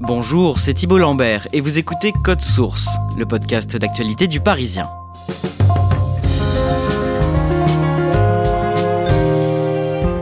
Bonjour, c'est Thibault Lambert et vous écoutez Code Source, le podcast d'actualité du Parisien.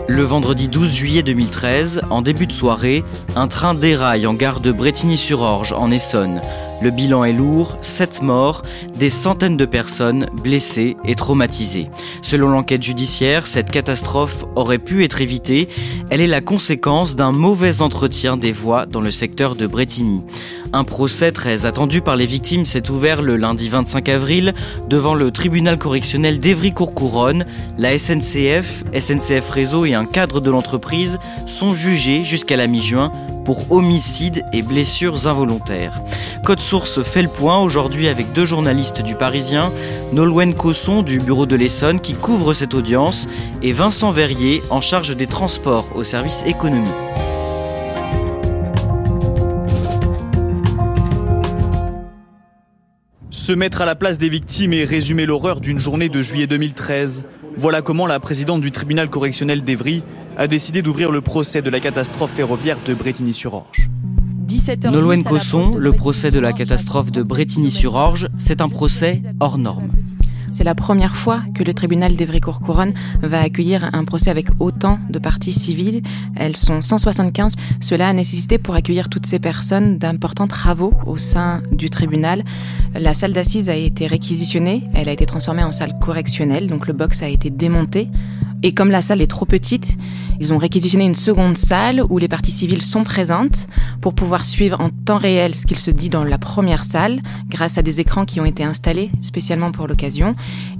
Le vendredi 12 juillet 2013, en début de soirée, un train déraille en gare de Bretigny-sur-Orge, en Essonne. Le bilan est lourd, 7 morts, des centaines de personnes blessées et traumatisées. Selon l'enquête judiciaire, cette catastrophe aurait pu être évitée. Elle est la conséquence d'un mauvais entretien des voies dans le secteur de Bretigny. Un procès très attendu par les victimes s'est ouvert le lundi 25 avril devant le tribunal correctionnel d'Evry-Courcouronne. La SNCF, SNCF Réseau et un cadre de l'entreprise sont jugés jusqu'à la mi-juin pour homicide et blessures involontaires. Code Source fait le point aujourd'hui avec deux journalistes du Parisien, Nolwenn Cosson du bureau de l'Essonne qui couvre cette audience et Vincent Verrier en charge des transports au service économie. Se mettre à la place des victimes et résumer l'horreur d'une journée de juillet 2013. Voilà comment la présidente du tribunal correctionnel d'Evry a décidé d'ouvrir le procès de la catastrophe ferroviaire de Bretigny-sur-Orge. Nolwenn Cosson, le procès de la catastrophe de Bretigny-sur-Orge, c'est un procès hors norme. C'est la première fois que le tribunal d'Evry-Courcouronne va accueillir un procès avec autant de parties civiles. Elles sont 175. Cela a nécessité pour accueillir toutes ces personnes d'importants travaux au sein du tribunal. La salle d'assises a été réquisitionnée. Elle a été transformée en salle correctionnelle. Donc le box a été démonté. Et comme la salle est trop petite, ils ont réquisitionné une seconde salle où les parties civiles sont présentes pour pouvoir suivre en temps réel ce qu'il se dit dans la première salle grâce à des écrans qui ont été installés spécialement pour l'occasion.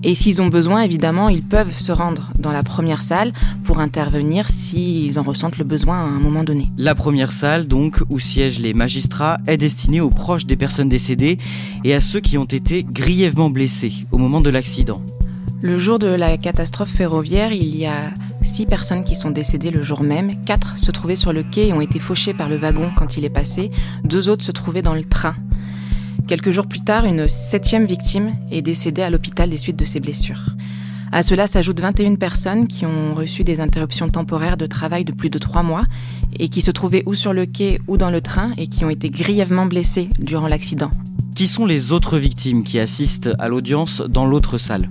Et s'ils ont besoin, évidemment, ils peuvent se rendre dans la première salle pour intervenir s'ils en ressentent le besoin à un moment donné. La première salle, donc, où siègent les magistrats, est destinée aux proches des personnes décédées et à ceux qui ont été grièvement blessés au moment de l'accident. Le jour de la catastrophe ferroviaire, il y a six personnes qui sont décédées le jour même. Quatre se trouvaient sur le quai et ont été fauchées par le wagon quand il est passé. Deux autres se trouvaient dans le train. Quelques jours plus tard, une septième victime est décédée à l'hôpital des suites de ses blessures. À cela s'ajoutent 21 personnes qui ont reçu des interruptions temporaires de travail de plus de trois mois et qui se trouvaient ou sur le quai ou dans le train et qui ont été grièvement blessées durant l'accident. Qui sont les autres victimes qui assistent à l'audience dans l'autre salle?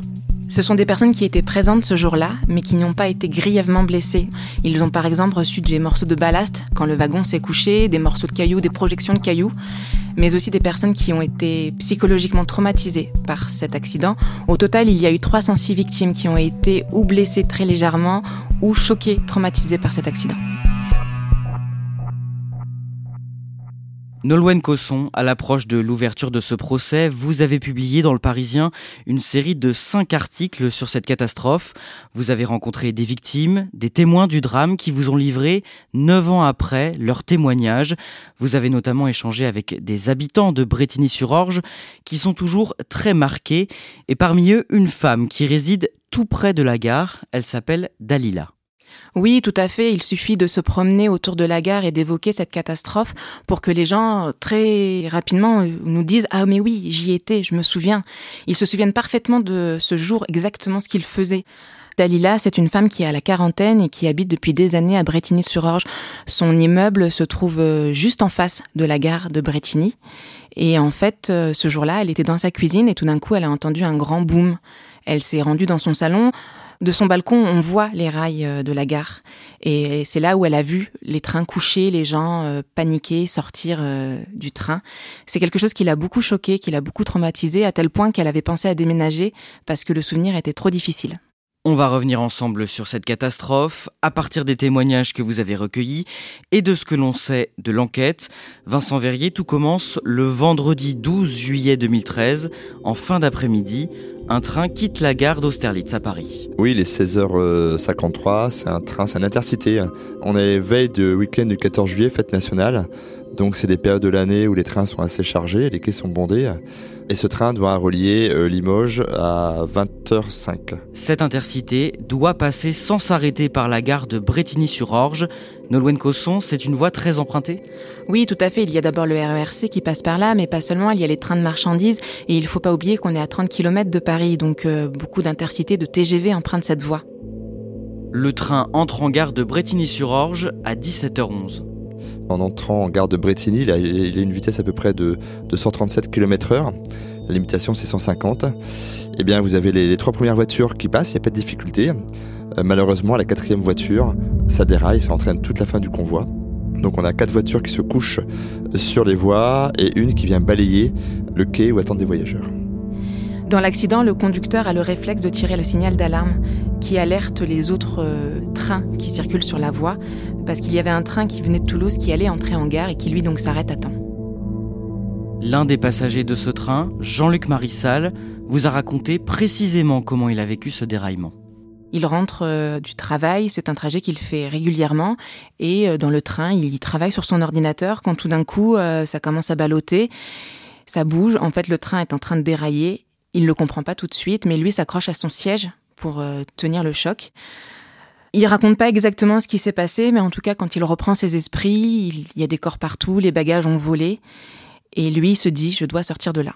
Ce sont des personnes qui étaient présentes ce jour-là, mais qui n'ont pas été grièvement blessées. Ils ont par exemple reçu des morceaux de ballast quand le wagon s'est couché, des morceaux de cailloux, des projections de cailloux, mais aussi des personnes qui ont été psychologiquement traumatisées par cet accident. Au total, il y a eu 306 victimes qui ont été ou blessées très légèrement ou choquées, traumatisées par cet accident. Nolwenn Cosson, à l'approche de l'ouverture de ce procès, vous avez publié dans Le Parisien une série de cinq articles sur cette catastrophe. Vous avez rencontré des victimes, des témoins du drame qui vous ont livré, neuf ans après, leurs témoignages. Vous avez notamment échangé avec des habitants de Bretigny-sur-Orge qui sont toujours très marqués, et parmi eux, une femme qui réside tout près de la gare. Elle s'appelle Dalila. Oui, tout à fait. Il suffit de se promener autour de la gare et d'évoquer cette catastrophe pour que les gens très rapidement euh, nous disent ah mais oui j'y étais, je me souviens. Ils se souviennent parfaitement de ce jour exactement ce qu'ils faisaient. Dalila, c'est une femme qui à la quarantaine et qui habite depuis des années à Bretigny-sur-Orge. Son immeuble se trouve euh, juste en face de la gare de Bretigny. Et en fait, euh, ce jour-là, elle était dans sa cuisine et tout d'un coup, elle a entendu un grand boom. Elle s'est rendue dans son salon. De son balcon, on voit les rails euh, de la gare. Et c'est là où elle a vu les trains couchés, les gens euh, paniquer, sortir euh, du train. C'est quelque chose qui l'a beaucoup choqué, qui l'a beaucoup traumatisé, à tel point qu'elle avait pensé à déménager parce que le souvenir était trop difficile. On va revenir ensemble sur cette catastrophe à partir des témoignages que vous avez recueillis et de ce que l'on sait de l'enquête. Vincent Verrier, tout commence le vendredi 12 juillet 2013, en fin d'après-midi. Un train quitte la gare d'Austerlitz à Paris. Oui, il est 16h53, c'est un train, c'est un intercité. On est veille de week-end du 14 juillet, fête nationale. Donc c'est des périodes de l'année où les trains sont assez chargés, les quais sont bondés. Et ce train doit relier euh, Limoges à 20h05. Cette intercité doit passer sans s'arrêter par la gare de Bretigny-sur-Orge. Nolwenn Cosson, c'est une voie très empruntée? Oui, tout à fait. Il y a d'abord le RERC qui passe par là, mais pas seulement. Il y a les trains de marchandises. Et il ne faut pas oublier qu'on est à 30 km de Paris, donc euh, beaucoup d'intercités de TGV empruntent cette voie. Le train entre en gare de Bretigny-sur-Orge à 17h11. En entrant en gare de Bretigny, il a, une vitesse à peu près de, 137 km/h. La limitation, c'est 150. Eh bien, vous avez les, trois premières voitures qui passent, il n'y a pas de difficulté. Euh, malheureusement, la quatrième voiture, ça déraille, ça entraîne toute la fin du convoi. Donc on a quatre voitures qui se couchent sur les voies et une qui vient balayer le quai où attendent des voyageurs. Dans l'accident, le conducteur a le réflexe de tirer le signal d'alarme qui alerte les autres euh, trains qui circulent sur la voie, parce qu'il y avait un train qui venait de Toulouse qui allait entrer en gare et qui lui donc s'arrête à temps. L'un des passagers de ce train, Jean-Luc Marissal, vous a raconté précisément comment il a vécu ce déraillement. Il rentre euh, du travail, c'est un trajet qu'il fait régulièrement, et euh, dans le train, il travaille sur son ordinateur quand tout d'un coup, ça commence à balloter, ça bouge, en fait le train est en train de dérailler, il ne le comprend pas tout de suite, mais lui s'accroche à son siège pour euh, tenir le choc. Il raconte pas exactement ce qui s'est passé, mais en tout cas, quand il reprend ses esprits, il y a des corps partout, les bagages ont volé, et lui se dit je dois sortir de là.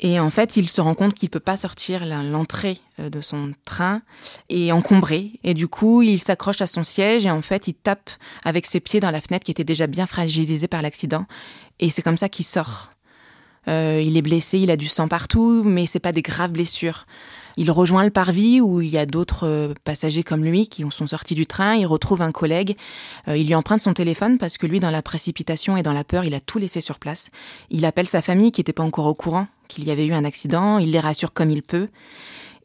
Et en fait, il se rend compte qu'il peut pas sortir l'entrée euh, de son train est encombrée. Et du coup, il s'accroche à son siège et en fait, il tape avec ses pieds dans la fenêtre qui était déjà bien fragilisée par l'accident. Et c'est comme ça qu'il sort. Euh, il est blessé, il a du sang partout, mais c'est pas des graves blessures. Il rejoint le parvis où il y a d'autres euh, passagers comme lui qui sont sortis du train. Il retrouve un collègue. Euh, il lui emprunte son téléphone parce que lui, dans la précipitation et dans la peur, il a tout laissé sur place. Il appelle sa famille qui n'était pas encore au courant qu'il y avait eu un accident. Il les rassure comme il peut.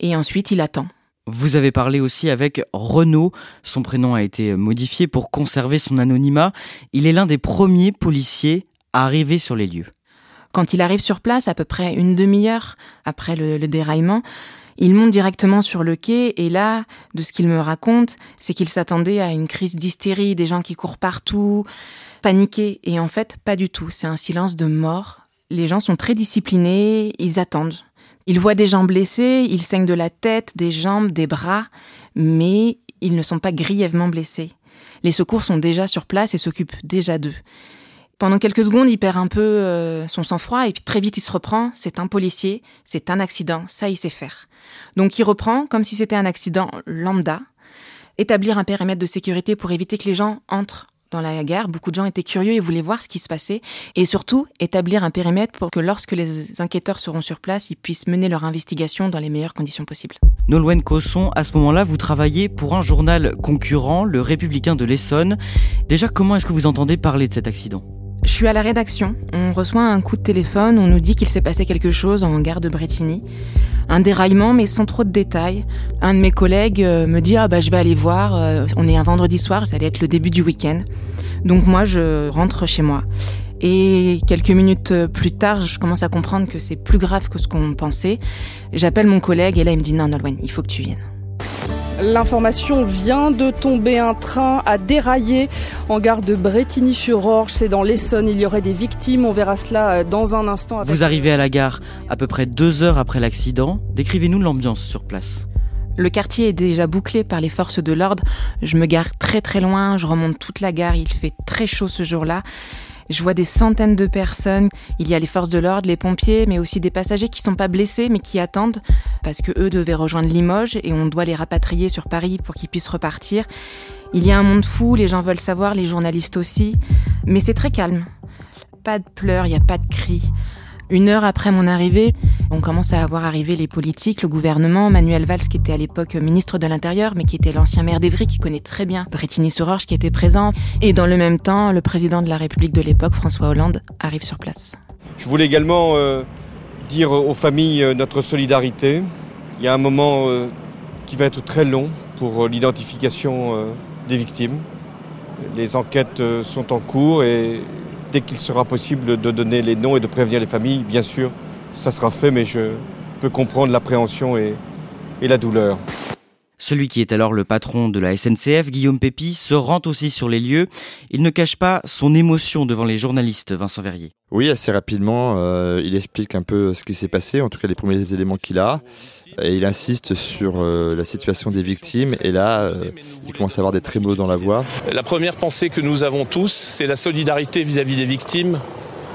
Et ensuite, il attend. Vous avez parlé aussi avec Renaud. Son prénom a été modifié pour conserver son anonymat. Il est l'un des premiers policiers à arriver sur les lieux. Quand il arrive sur place, à peu près une demi-heure après le, le déraillement, il monte directement sur le quai et là, de ce qu'il me raconte, c'est qu'il s'attendait à une crise d'hystérie, des gens qui courent partout, paniqués. Et en fait, pas du tout. C'est un silence de mort. Les gens sont très disciplinés, ils attendent. Ils voient des gens blessés, ils saignent de la tête, des jambes, des bras, mais ils ne sont pas grièvement blessés. Les secours sont déjà sur place et s'occupent déjà d'eux. Pendant quelques secondes, il perd un peu euh, son sang-froid et puis très vite il se reprend. C'est un policier, c'est un accident, ça il sait faire. Donc il reprend comme si c'était un accident lambda. Établir un périmètre de sécurité pour éviter que les gens entrent dans la gare. Beaucoup de gens étaient curieux et voulaient voir ce qui se passait. Et surtout, établir un périmètre pour que lorsque les enquêteurs seront sur place, ils puissent mener leur investigation dans les meilleures conditions possibles. Nolwenn Cosson, à ce moment-là, vous travaillez pour un journal concurrent, le Républicain de l'Essonne. Déjà, comment est-ce que vous entendez parler de cet accident? Je suis à la rédaction. On reçoit un coup de téléphone. On nous dit qu'il s'est passé quelque chose en gare de Bretigny. Un déraillement, mais sans trop de détails. Un de mes collègues euh, me dit ah bah je vais aller voir. Euh, on est un vendredi soir. Ça allait être le début du week-end. Donc moi je rentre chez moi. Et quelques minutes plus tard, je commence à comprendre que c'est plus grave que ce qu'on pensait. J'appelle mon collègue et là il me dit non Nolwenn, il faut que tu viennes. L'information vient de tomber. Un train a déraillé en gare de Bretigny-sur-Orge. C'est dans l'Essonne. Il y aurait des victimes. On verra cela euh, dans un instant. Vous arrivez à la gare à peu près deux heures après l'accident. Décrivez-nous l'ambiance sur place. Le quartier est déjà bouclé par les forces de l'ordre. Je me gare très très loin, je remonte toute la gare, il fait très chaud ce jour-là. Je vois des centaines de personnes. Il y a les forces de l'ordre, les pompiers, mais aussi des passagers qui sont pas blessés, mais qui attendent parce que eux devaient rejoindre Limoges et on doit les rapatrier sur Paris pour qu'ils puissent repartir. Il y a un monde fou, les gens veulent savoir, les journalistes aussi, mais c'est très calme. Pas de pleurs, il n'y a pas de cris. Une heure après mon arrivée, on commence à avoir arrivé les politiques, le gouvernement, Manuel Valls qui était à l'époque ministre de l'Intérieur, mais qui était l'ancien maire d'Evry, qui connaît très bien Bretigny-sur-Orge, qui était présent. Et dans le même temps, le président de la République de l'époque, François Hollande, arrive sur place. Je voulais également euh, dire aux familles euh, notre solidarité. Il y a un moment euh, qui va être très long pour l'identification des victimes. Les enquêtes sont en cours et dès qu'il sera possible de donner les noms et de prévenir les familles, bien sûr, ça sera fait, mais je, peut comprendre l'appréhension et la douleur. Celui qui est alors le patron de la SNCF, Guillaume Pépi, se rend aussi sur les lieux. Il ne cache pas son émotion devant les journalistes, Vincent Verrier. Oui, assez rapidement, euh, il explique un peu ce qui s'est passé, en tout cas les premiers éléments qu'il a. Et il insiste sur euh, la situation des victimes et là, euh, il commence à avoir des trémolos dans la voix. La première pensée que nous avons tous, c'est la solidarité vis-à-vis des victimes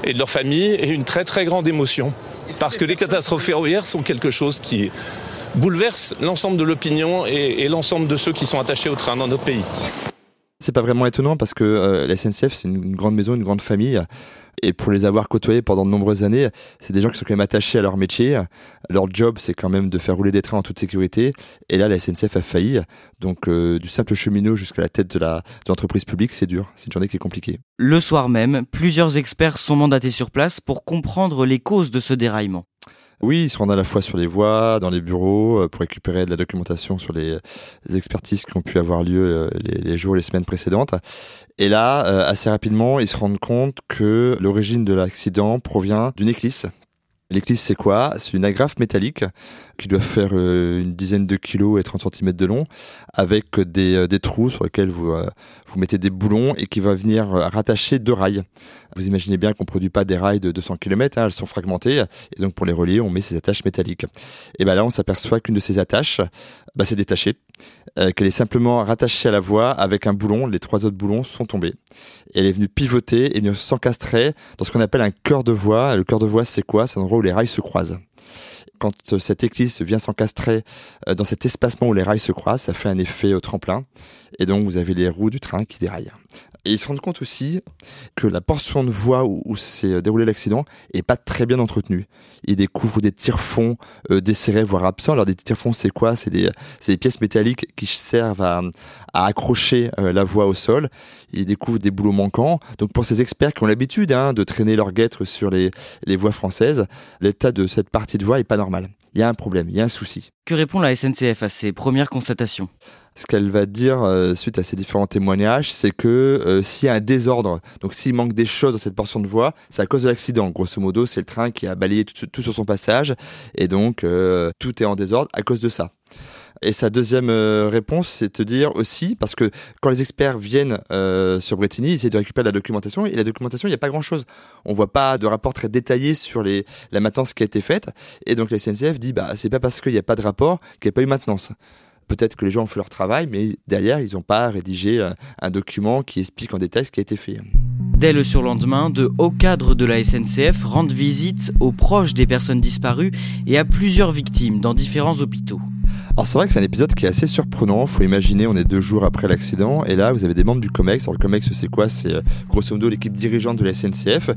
et de leurs familles et une très très grande émotion. Parce que les catastrophes ferroviaires sont quelque chose qui bouleverse l'ensemble de l'opinion et, et l'ensemble de ceux qui sont attachés au train dans notre pays. C'est pas vraiment étonnant parce que euh, la SNCF, c'est une, une grande maison, une grande famille. Et pour les avoir côtoyés pendant de nombreuses années, c'est des gens qui sont quand même attachés à leur métier. Leur job, c'est quand même de faire rouler des trains en toute sécurité. Et là, la SNCF a failli. Donc, euh, du simple cheminot jusqu'à la tête de l'entreprise publique, c'est dur. C'est une journée qui est compliquée. Le soir même, plusieurs experts sont mandatés sur place pour comprendre les causes de ce déraillement. Oui, ils se rendent à la fois sur les voies, dans les bureaux, euh, pour récupérer de la documentation sur les, expertises qui ont pu avoir lieu euh, les, les jours et les semaines précédentes. Et là, euh, assez rapidement, ils se rendent compte que l'origine de l'accident provient d'une éclisse. L'éclisse, c'est quoi? C'est une agrafe métallique qui doit faire euh, une dizaine de kilos et 30 cm de long, avec des, euh, des trous sur lesquels vous, euh, vous mettez des boulons et qui va venir rattacher deux rails. Vous imaginez bien qu'on produit pas des rails de 200 km, elles sont fragmentées, et donc pour les relier, on met ces attaches métalliques. Et ben là, on s'aperçoit qu'une de ces attaches, bah, c'est détachée, euh, qu'elle est simplement rattachée à la voie avec un boulon. Les trois autres boulons sont tombés. Et elle est venue pivoter et s'encastrer dans ce qu'on appelle un cœur de voie. Le cœur de voie, c'est quoi? C'est un endroit où les rails se croisent. Quand euh, cette éclisse vient s'encastrer euh, dans cet espacement où les rails se croisent, ça fait un effet tremplin. Et donc, vous avez les roues du train qui déraillent. Et ils se rendent compte aussi que la portion de voie où, s'est euh, déroulé l'accident est pas très bien entretenue. Ils découvrent des tire-fonds euh, desserrés, voire absents. Alors des tire-fonds, c'est quoi? C'est des, pièces métalliques qui servent à, à accrocher euh, la voie au sol. Ils découvrent des boulots manquants. Donc pour ces experts qui ont l'habitude hein, de traîner leur guêtre sur les, les voies françaises, l'état de cette partie de voie est pas normal. Il y a un problème, il y a un souci. Que répond la SNCF à ces premières constatations? Ce qu'elle va dire euh, suite à ces différents témoignages, c'est que euh, s'il y a un désordre, donc s'il manque des choses dans cette portion de voie, c'est à cause de l'accident. Grosso modo, c'est le train qui a balayé tout, sur son passage, et donc euh, tout est en désordre à cause de ça. Et sa deuxième réponse, c'est de dire aussi, parce que quand les experts viennent sur Bretigny, ils essaient de récupérer la documentation, et la documentation, il n'y a pas grand-chose. On voit pas de rapport très détaillé sur la maintenance qui a été faite, et donc la SNCF dit, bah c'est pas parce qu'il n'y a pas de rapport qu'il n'y a pas eu maintenance. Peut-être que les gens ont fait leur travail, mais derrière, ils n'ont pas rédigé euh, un document qui explique en détail ce qui a été fait. Dès le surlendemain, de hauts cadres de la SNCF rendent visite aux proches des personnes disparues et à plusieurs victimes dans différents hôpitaux. Alors c'est vrai que c'est un épisode qui est assez surprenant. Faut imaginer, on est deux jours après l'accident, et là vous avez des membres du Comex. Alors le Comex, c'est quoi? C'est euh, grosso modo l'équipe dirigeante de la SNCF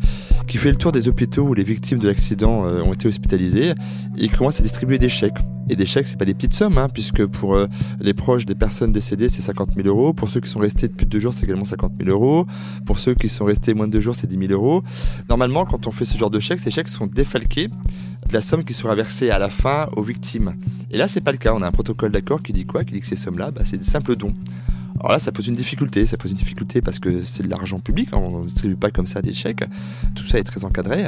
qui fait le tour des hôpitaux où les victimes de l'accident euh, ont été hospitalisées et qui commence à distribuer des chèques. Et des chèques, c'est pas des petites sommes, hein, puisque pour euh, les proches des personnes décédées, c'est 50 000 euros. Pour ceux qui sont restés depuis deux jours, c'est également 50 000 euros. Pour ceux qui sont restés moins de deux jours, c'est 10 000 euros. Normalement, quand on fait ce genre de chèques, ces chèques sont défalqués de la somme qui sera versée à la fin aux victimes. Et là, c'est pas le cas. On a un protocole d'accord qui dit quoi? Qui dit que ces sommes-là, bah, c'est des simples dons. Alors là, ça pose une difficulté. Ça pose une difficulté parce que c'est de l'argent public. hein, On ne distribue pas comme ça des chèques. Tout ça est très encadré.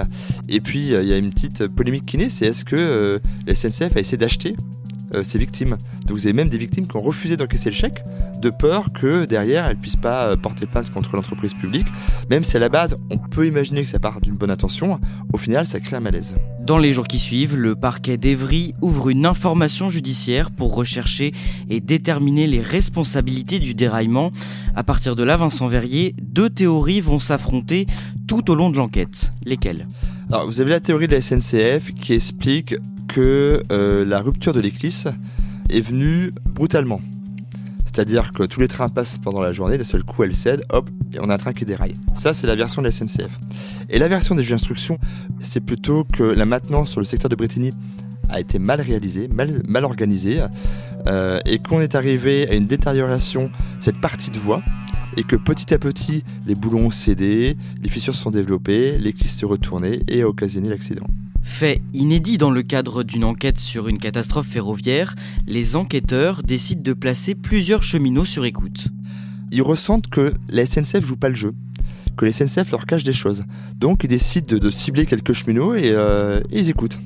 Et puis, euh, il y a une petite polémique qui naît. C'est est-ce que euh, la SNCF a essayé d'acheter euh, ces victimes? Donc vous avez même des victimes qui ont refusé d'encaisser le chèque de peur que derrière elles puissent pas porter plainte contre l'entreprise publique. Même si à la base, on peut imaginer que ça part d'une bonne intention, au final, ça crée un malaise. Dans les jours qui suivent, le parquet d'Evry ouvre une information judiciaire pour rechercher et déterminer les responsabilités du déraillement. À partir de là, Vincent Verrier, deux théories vont s'affronter tout au long de l'enquête. Lesquelles? Alors, vous avez la théorie de la SNCF qui explique que euh, la rupture de l'éclisse est venue brutalement. C'est-à-dire que tous les trains passent pendant la journée, d'un seul coup elle cède, hop, et on a un train qui déraille. Ça, c'est la version de la SNCF. Et la version des juges d'instruction, c'est plutôt que la maintenance sur le secteur de Bretigny a été mal réalisée, mal, organisée, euh, et qu'on est arrivé à une détérioration de cette partie de voie, et que petit à petit, les boulons ont cédé, les fissures se sont développées, l'éclisse s'est retournée et a occasionné l'accident. Fait inédit dans le cadre d'une enquête sur une catastrophe ferroviaire, les enquêteurs décident de placer plusieurs cheminots sur écoute. Ils ressentent que la SNCF joue pas le jeu, que la SNCF leur cache des choses. Donc ils décident de, cibler quelques cheminots et, euh, ils écoutent.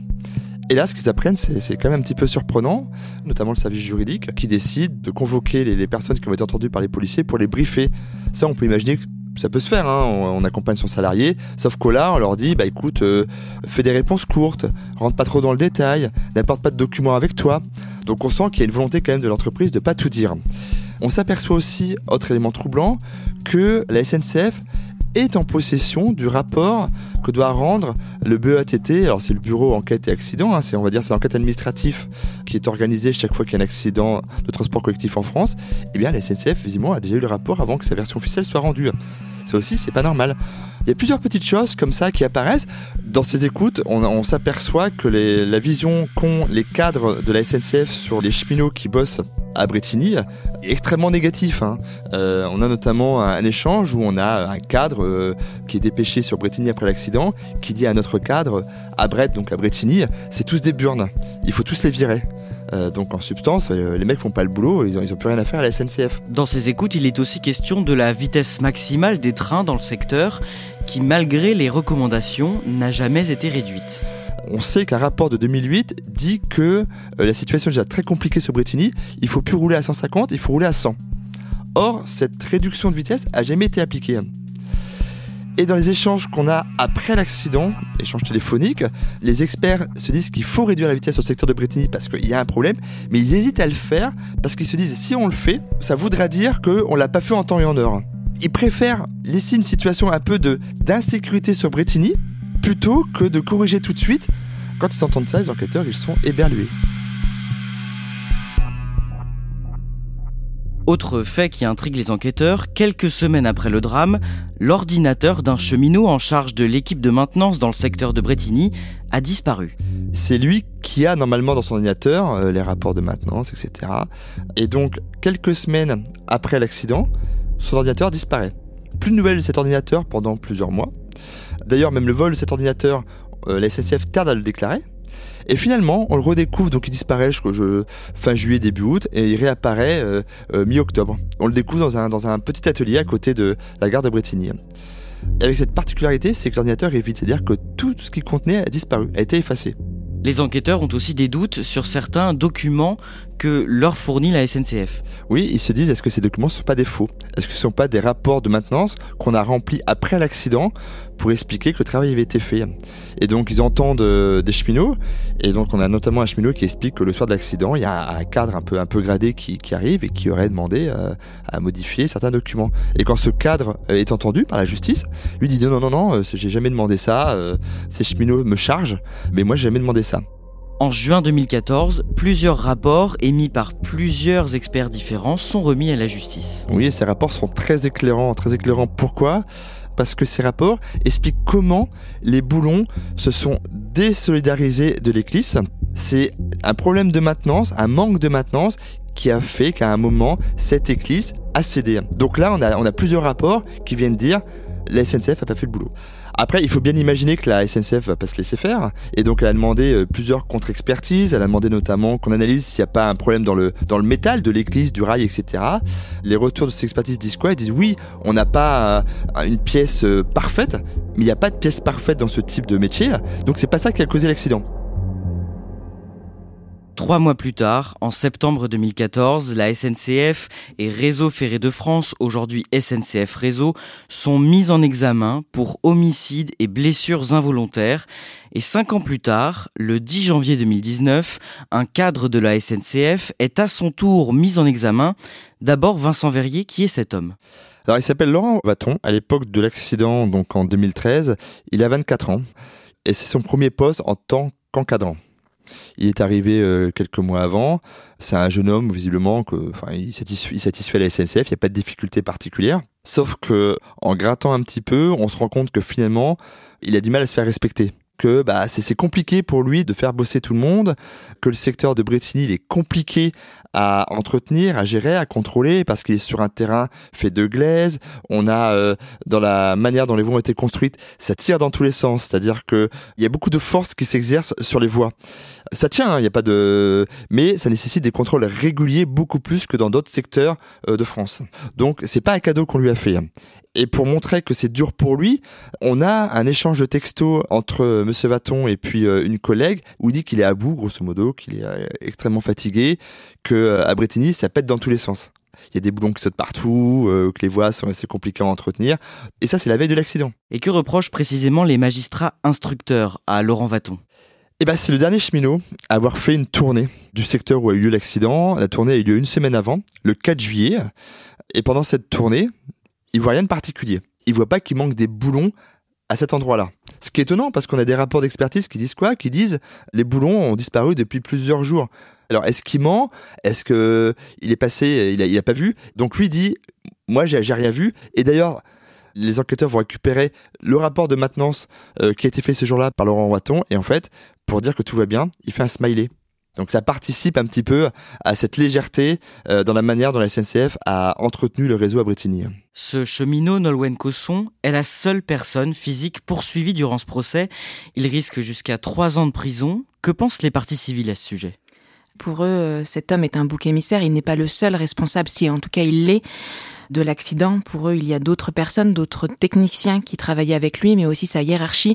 Et là, ce qu'ils apprennent, c'est quand même un petit peu surprenant, notamment le service juridique, qui décide de convoquer les, les, personnes qui ont été entendues par les policiers pour les briefer. Ça, on peut imaginer que ça peut se faire, hein. on, accompagne son salarié, sauf qu'au là, on leur dit, bah écoute, euh, fais des réponses courtes, rentre pas trop dans le détail, n'apporte pas de documents avec toi. Donc on sent qu'il y a une volonté quand même de l'entreprise de pas tout dire. On s'aperçoit aussi, autre élément troublant, que la SNCF est en possession du rapport que doit rendre le BEATT. Alors c'est le bureau enquête et accident, hein, c'est on va dire c'est l'enquête administrative qui est organisée chaque fois qu'il y a un accident de transport collectif en France. Eh bien la SNCF a déjà eu le rapport avant que sa version officielle soit rendue. Ça aussi c'est pas normal. Il y a plusieurs petites choses comme ça qui apparaissent. Dans ces écoutes, on, s'aperçoit que la vision qu'ont les cadres de la SNCF sur les cheminots qui bossent à Bretigny est extrêmement négatif. Hein. Euh, on a notamment un, échange où on a un cadre euh, qui est dépêché sur Bretigny après l'accident, qui dit à notre cadre à Brett, donc à Bretigny, c'est tous des burnes, il faut tous les virer. Euh, donc en substance, les mecs font pas le boulot, ils ont, ils ont plus rien à faire à la SNCF. Dans ces écoutes, il est aussi question de la vitesse maximale des trains dans le secteur qui, malgré les recommandations, n'a jamais été réduite. On sait qu'un rapport de 2008 dit que euh, la situation est déjà très compliquée sur Bretigny, il faut plus rouler à 150, il faut rouler à 100. Or, cette réduction de vitesse a jamais été appliquée. Et dans les échanges qu'on a après l'accident, échanges téléphoniques, les experts se disent qu'il faut réduire la vitesse au secteur de Bretigny parce qu'il y a un problème, mais ils hésitent à le faire parce qu'ils se disent si on le fait, ça voudra dire qu'on l'a pas fait en temps et en heure ils préfèrent laisser une situation un peu d'insécurité sur Bretigny plutôt que de corriger tout de suite. Quand ils entendent ça, les enquêteurs, ils sont éberlués. Autre fait qui intrigue les enquêteurs, quelques semaines après le drame, l'ordinateur d'un cheminot en charge de l'équipe de maintenance dans le secteur de Bretigny a disparu. C'est lui qui a normalement dans son ordinateur euh, les rapports de maintenance, etc. Et donc, quelques semaines après l'accident, son ordinateur disparaît. Plus de nouvelles de cet ordinateur pendant plusieurs mois. D'ailleurs, même le vol de cet ordinateur, euh, la SNCF tarde à le déclarer. Et finalement, on le redécouvre, donc il disparaît fin juillet, début août, et il réapparaît euh, euh, mi-octobre. On le découvre dans un, dans un petit atelier à côté de la gare de Bretigny. Et avec cette particularité, c'est que l'ordinateur est vide, c'est-à-dire que tout ce qu'il contenait a disparu, a été effacé. Les enquêteurs ont aussi des doutes sur certains documents que leur fournit la SNCF. Oui, ils se disent est-ce que ces documents ne sont pas des faux? Est-ce que ce ne sont pas des rapports de maintenance qu'on a remplis après l'accident pour expliquer que le travail avait été fait? Et donc ils entendent euh, des cheminots, et donc on a notamment un cheminot qui explique que le soir de l'accident, il y a un cadre un peu, un peu gradé qui, arrive et qui aurait demandé euh, à modifier certains documents. Et quand ce cadre est entendu par la justice, lui dit non, non, non, non, euh, j'ai jamais demandé ça, ces cheminots me chargent, mais moi j'ai jamais demandé ça. En juin 2014, plusieurs rapports émis par plusieurs experts différents sont remis à la justice. Oui, ces rapports sont très éclairants. Très éclairants pourquoi? Parce que ces rapports expliquent comment les boulons se sont désolidarisés de l'éclisse. C'est un problème de maintenance, un manque de maintenance qui a fait qu'à un moment, cette éclisse a cédé. Donc là, on a, on a plusieurs rapports qui viennent dire la SNCF a pas fait le boulot. Après, il faut bien imaginer que la SNCF va pas se laisser faire, et donc elle a demandé euh, plusieurs contre-expertises. Elle a demandé notamment qu'on analyse s'il n'y a pas un problème dans le dans le métal de l'église, du rail, etc. Les retours de ces expertises disent quoi? Ils disent oui, on n'a pas euh, une pièce euh, parfaite, mais il n'y a pas de pièce parfaite dans ce type de métier, donc c'est pas ça qui a causé l'accident. Trois mois plus tard, en septembre 2014, la SNCF et Réseau Ferré de France, aujourd'hui SNCF Réseau, sont mis en examen pour homicide et blessures involontaires. Et cinq ans plus tard, le 10 janvier 2019, un cadre de la SNCF est à son tour mis en examen. D'abord Vincent Verrier, qui est cet homme? Alors il s'appelle Laurent Vaton. À l'époque de l'accident, donc en 2013, il a 24 ans. Et c'est son premier poste en tant qu'encadrant. Il est arrivé euh, quelques mois avant. C'est un jeune homme, visiblement, que, enfin, il satisfait, la SNCF. Il n'y a pas de difficulté particulière. Sauf que, en grattant un petit peu, on se rend compte que finalement, il a du mal à se faire respecter que bah, c'est compliqué pour lui de faire bosser tout le monde, que le secteur de Bretigny il est compliqué à entretenir, à gérer, à contrôler, parce qu'il est sur un terrain fait de glaise. On a, euh, dans la manière dont les voies ont été construites, ça tire dans tous les sens. C'est-à-dire qu'il y a beaucoup de force qui s'exerce sur les voies. Ça tient, il hein, n'y a pas de, mais ça nécessite des contrôles réguliers beaucoup plus que dans d'autres secteurs euh, de France. Donc c'est pas un cadeau qu'on lui a fait. Et pour montrer que c'est dur pour lui, on a un échange de textos entre euh, Monsieur Vaton et puis euh, une collègue où il dit qu'il est à bout, grosso modo, qu'il est extrêmement fatigué, que à Bretigny ça pète dans tous les sens. Il y a des boulons qui sautent partout, que les voies sont assez compliquées à entretenir. Et ça, c'est la veille de l'accident. Et que reprochent précisément les magistrats instructeurs à Laurent Vaton? Eh ben, c'est le dernier cheminot à avoir fait une tournée du secteur où a eu lieu l'accident. La tournée a eu lieu une semaine avant, le 4 juillet. Et pendant cette tournée, il voit rien de particulier. Il voit pas qu'il manque des boulons à cet endroit-là. Ce qui est étonnant parce qu'on a des rapports d'expertise qui disent quoi? Qui disent les boulons ont disparu depuis plusieurs jours. Alors est-ce qu'il ment? Est-ce que il est passé il a pas vu? Donc lui dit moi j'ai rien vu. Et d'ailleurs les enquêteurs vont récupérer le rapport de maintenance euh, qui a été fait ce jour-là par Laurent Watton et en fait pour dire que tout va bien, il fait un smiley. Donc ça participe un petit peu à cette légèreté euh, dans la manière dont la SNCF a entretenu le réseau à Bretigny. Ce cheminot Nolwenn Cosson est la seule personne physique poursuivie durant ce procès. Il risque jusqu'à trois ans de prison. Que pensent les partis civils à ce sujet? Pour eux, euh, cet homme est un bouc émissaire. Il n'est pas le seul responsable, si en tout cas il l'est de l'accident. Pour eux, il y a d'autres personnes, d'autres techniciens qui travaillaient avec lui, mais aussi sa hiérarchie,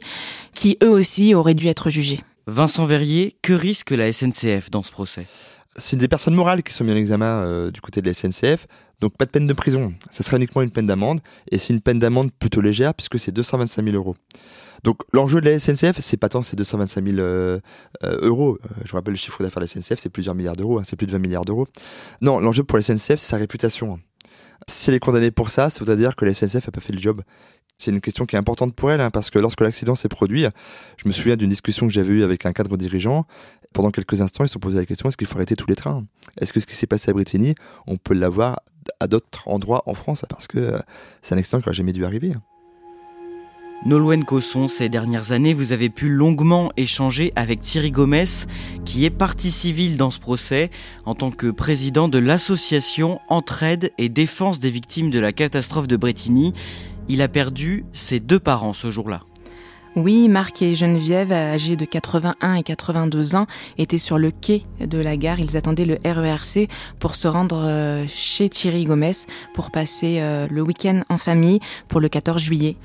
qui eux aussi auraient dû être jugés. Vincent Verrier, que risque la SNCF dans ce procès? C'est des personnes morales qui sont mises en examen euh, du côté de la SNCF, donc pas de peine de prison. Ça serait uniquement une peine d'amende, et c'est une peine d'amende plutôt légère puisque c'est 225 000 euros. Donc l'enjeu de la SNCF, c'est pas tant ces 225 000 euh, euh, euros. je rappelle le chiffre d'affaires de la SNCF, c'est plusieurs milliards d'euros, hein, c'est plus de 20 milliards d'euros. Non, l'enjeu pour la SNCF, c'est sa réputation. Si elle est condamnée pour ça, ça voudrait dire que la SNCF n'a pas fait le job c'est une question qui est importante pour elle, hein, parce que lorsque l'accident s'est produit, je me souviens d'une discussion que j'avais eue avec un cadre dirigeant. Pendant quelques instants, ils se sont posé la question est-ce qu'il faut arrêter tous les trains? Est-ce que ce qui s'est passé à Bretigny, on peut l'avoir à d'autres endroits en France? Parce que euh, c'est un accident qui n'aurait jamais dû arriver. Nolwenn Cosson, ces dernières années, vous avez pu longuement échanger avec Thierry Gomez, qui est partie civile dans ce procès, en tant que président de l'association Entraide et Défense des victimes de la catastrophe de Bretigny. Il a perdu ses deux parents ce jour-là. Oui, Marc et Geneviève, âgés de 81 et 82 ans, étaient sur le quai de la gare. Ils attendaient le RERC pour se rendre euh, chez Thierry Gomez pour passer euh, le week-end en famille pour le 14 juillet.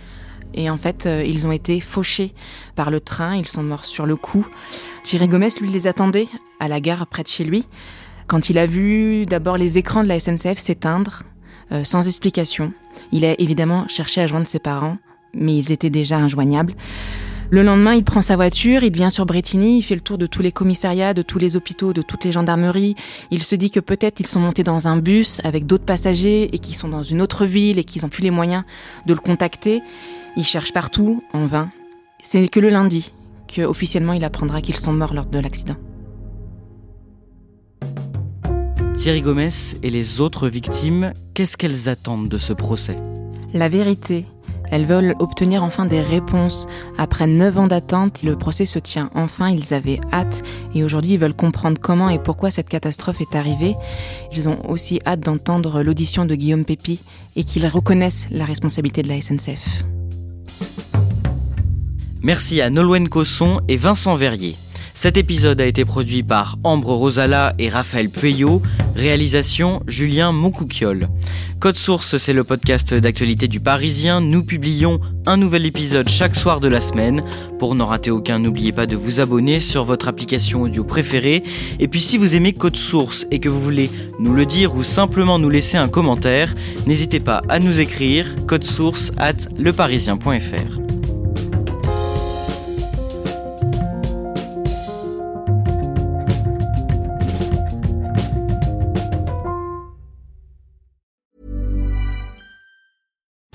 Et en fait, euh, ils ont été fauchés par le train, ils sont morts sur le coup. Thierry Gomez, lui, les attendait à la gare près de chez lui. Quand il a vu d'abord les écrans de la SNCF s'éteindre, sans explication. Il a évidemment cherché à joindre ses parents, mais ils étaient déjà injoignables. Le lendemain, il prend sa voiture, il vient sur Bretigny, il fait le tour de tous les commissariats, de tous les hôpitaux, de toutes les gendarmeries. Il se dit que peut-être ils sont montés dans un bus avec d'autres passagers et qu'ils sont dans une autre ville et qu'ils n'ont plus les moyens de le contacter. Il cherche partout, en vain. C'est que le lundi que officiellement il apprendra qu'ils sont morts lors de l'accident. Thierry Gomez et les autres victimes, qu'est-ce qu'elles attendent de ce procès? La vérité. Elles veulent obtenir enfin des réponses. Après neuf ans d'attente, le procès se tient enfin. Ils avaient hâte et aujourd'hui ils veulent comprendre comment et pourquoi cette catastrophe est arrivée. Ils ont aussi hâte d'entendre l'audition de Guillaume Pépi et qu'ils reconnaissent la responsabilité de la SNCF. Merci à Nolwenn Cosson et Vincent Verrier. Cet épisode a été produit par Ambre Rosala et Raphaël Pueyo, réalisation Julien Moncouquiol. Code Source, c'est le podcast d'actualité du Parisien. Nous publions un nouvel épisode chaque soir de la semaine. Pour n'en rater aucun, n'oubliez pas de vous abonner sur votre application audio préférée. Et puis si vous aimez Code Source et que vous voulez nous le dire ou simplement nous laisser un commentaire, n'hésitez pas à nous écrire source at leparisien.fr.